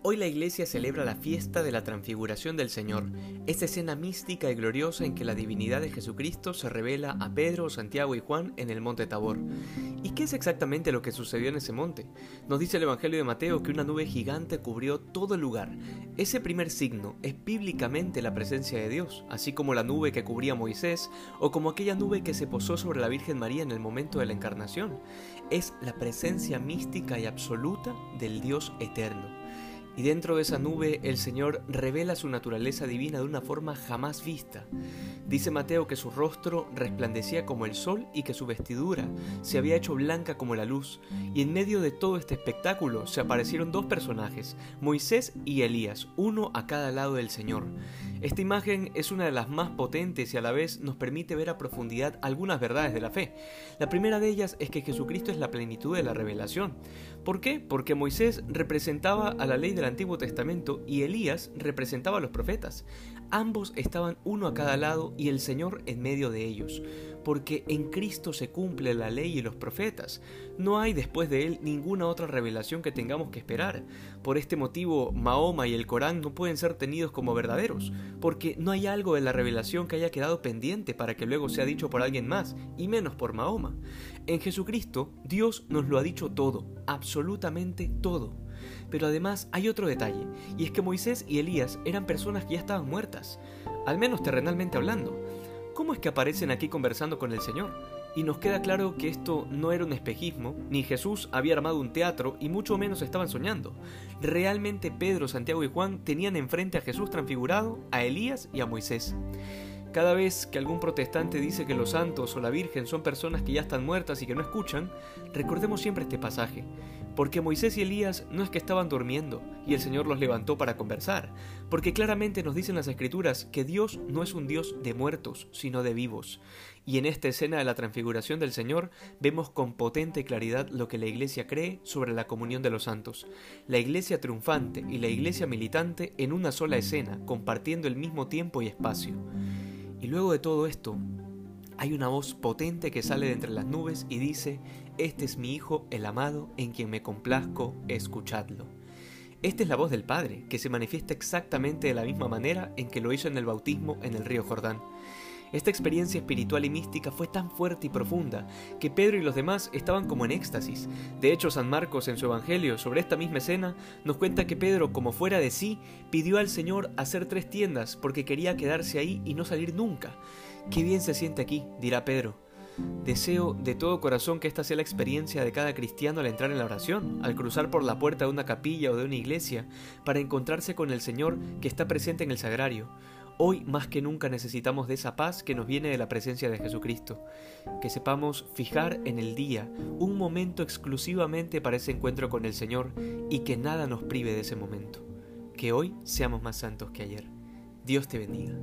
Hoy la iglesia celebra la fiesta de la transfiguración del Señor, esta escena mística y gloriosa en que la divinidad de Jesucristo se revela a Pedro, Santiago y Juan en el monte Tabor. ¿Y qué es exactamente lo que sucedió en ese monte? Nos dice el Evangelio de Mateo que una nube gigante cubrió todo el lugar. Ese primer signo es bíblicamente la presencia de Dios, así como la nube que cubría Moisés o como aquella nube que se posó sobre la Virgen María en el momento de la encarnación. Es la presencia mística y absoluta del Dios eterno y dentro de esa nube el Señor revela su naturaleza divina de una forma jamás vista. Dice Mateo que su rostro resplandecía como el sol y que su vestidura se había hecho blanca como la luz, y en medio de todo este espectáculo se aparecieron dos personajes, Moisés y Elías, uno a cada lado del Señor. Esta imagen es una de las más potentes y a la vez nos permite ver a profundidad algunas verdades de la fe. La primera de ellas es que Jesucristo es la plenitud de la revelación. ¿Por qué? Porque Moisés representaba a la ley del Antiguo Testamento y Elías representaba a los profetas. Ambos estaban uno a cada lado y el Señor en medio de ellos, porque en Cristo se cumple la ley y los profetas. No hay después de Él ninguna otra revelación que tengamos que esperar. Por este motivo, Mahoma y el Corán no pueden ser tenidos como verdaderos, porque no hay algo de la revelación que haya quedado pendiente para que luego sea dicho por alguien más, y menos por Mahoma. En Jesucristo, Dios nos lo ha dicho todo, absolutamente todo. Pero además hay otro detalle, y es que Moisés y Elías eran personas que ya estaban muertas, al menos terrenalmente hablando. ¿Cómo es que aparecen aquí conversando con el Señor? Y nos queda claro que esto no era un espejismo, ni Jesús había armado un teatro y mucho menos estaban soñando. Realmente Pedro, Santiago y Juan tenían enfrente a Jesús transfigurado, a Elías y a Moisés. Cada vez que algún protestante dice que los santos o la Virgen son personas que ya están muertas y que no escuchan, recordemos siempre este pasaje, porque Moisés y Elías no es que estaban durmiendo y el Señor los levantó para conversar, porque claramente nos dicen las escrituras que Dios no es un Dios de muertos, sino de vivos. Y en esta escena de la transfiguración del Señor vemos con potente claridad lo que la Iglesia cree sobre la comunión de los santos. La Iglesia triunfante y la Iglesia militante en una sola escena, compartiendo el mismo tiempo y espacio. Y luego de todo esto, hay una voz potente que sale de entre las nubes y dice, Este es mi Hijo, el amado, en quien me complazco, escuchadlo. Esta es la voz del Padre, que se manifiesta exactamente de la misma manera en que lo hizo en el bautismo en el río Jordán. Esta experiencia espiritual y mística fue tan fuerte y profunda que Pedro y los demás estaban como en éxtasis. De hecho, San Marcos en su Evangelio sobre esta misma escena nos cuenta que Pedro, como fuera de sí, pidió al Señor hacer tres tiendas porque quería quedarse ahí y no salir nunca. Qué bien se siente aquí, dirá Pedro. Deseo de todo corazón que esta sea la experiencia de cada cristiano al entrar en la oración, al cruzar por la puerta de una capilla o de una iglesia, para encontrarse con el Señor que está presente en el sagrario. Hoy más que nunca necesitamos de esa paz que nos viene de la presencia de Jesucristo, que sepamos fijar en el día un momento exclusivamente para ese encuentro con el Señor y que nada nos prive de ese momento. Que hoy seamos más santos que ayer. Dios te bendiga.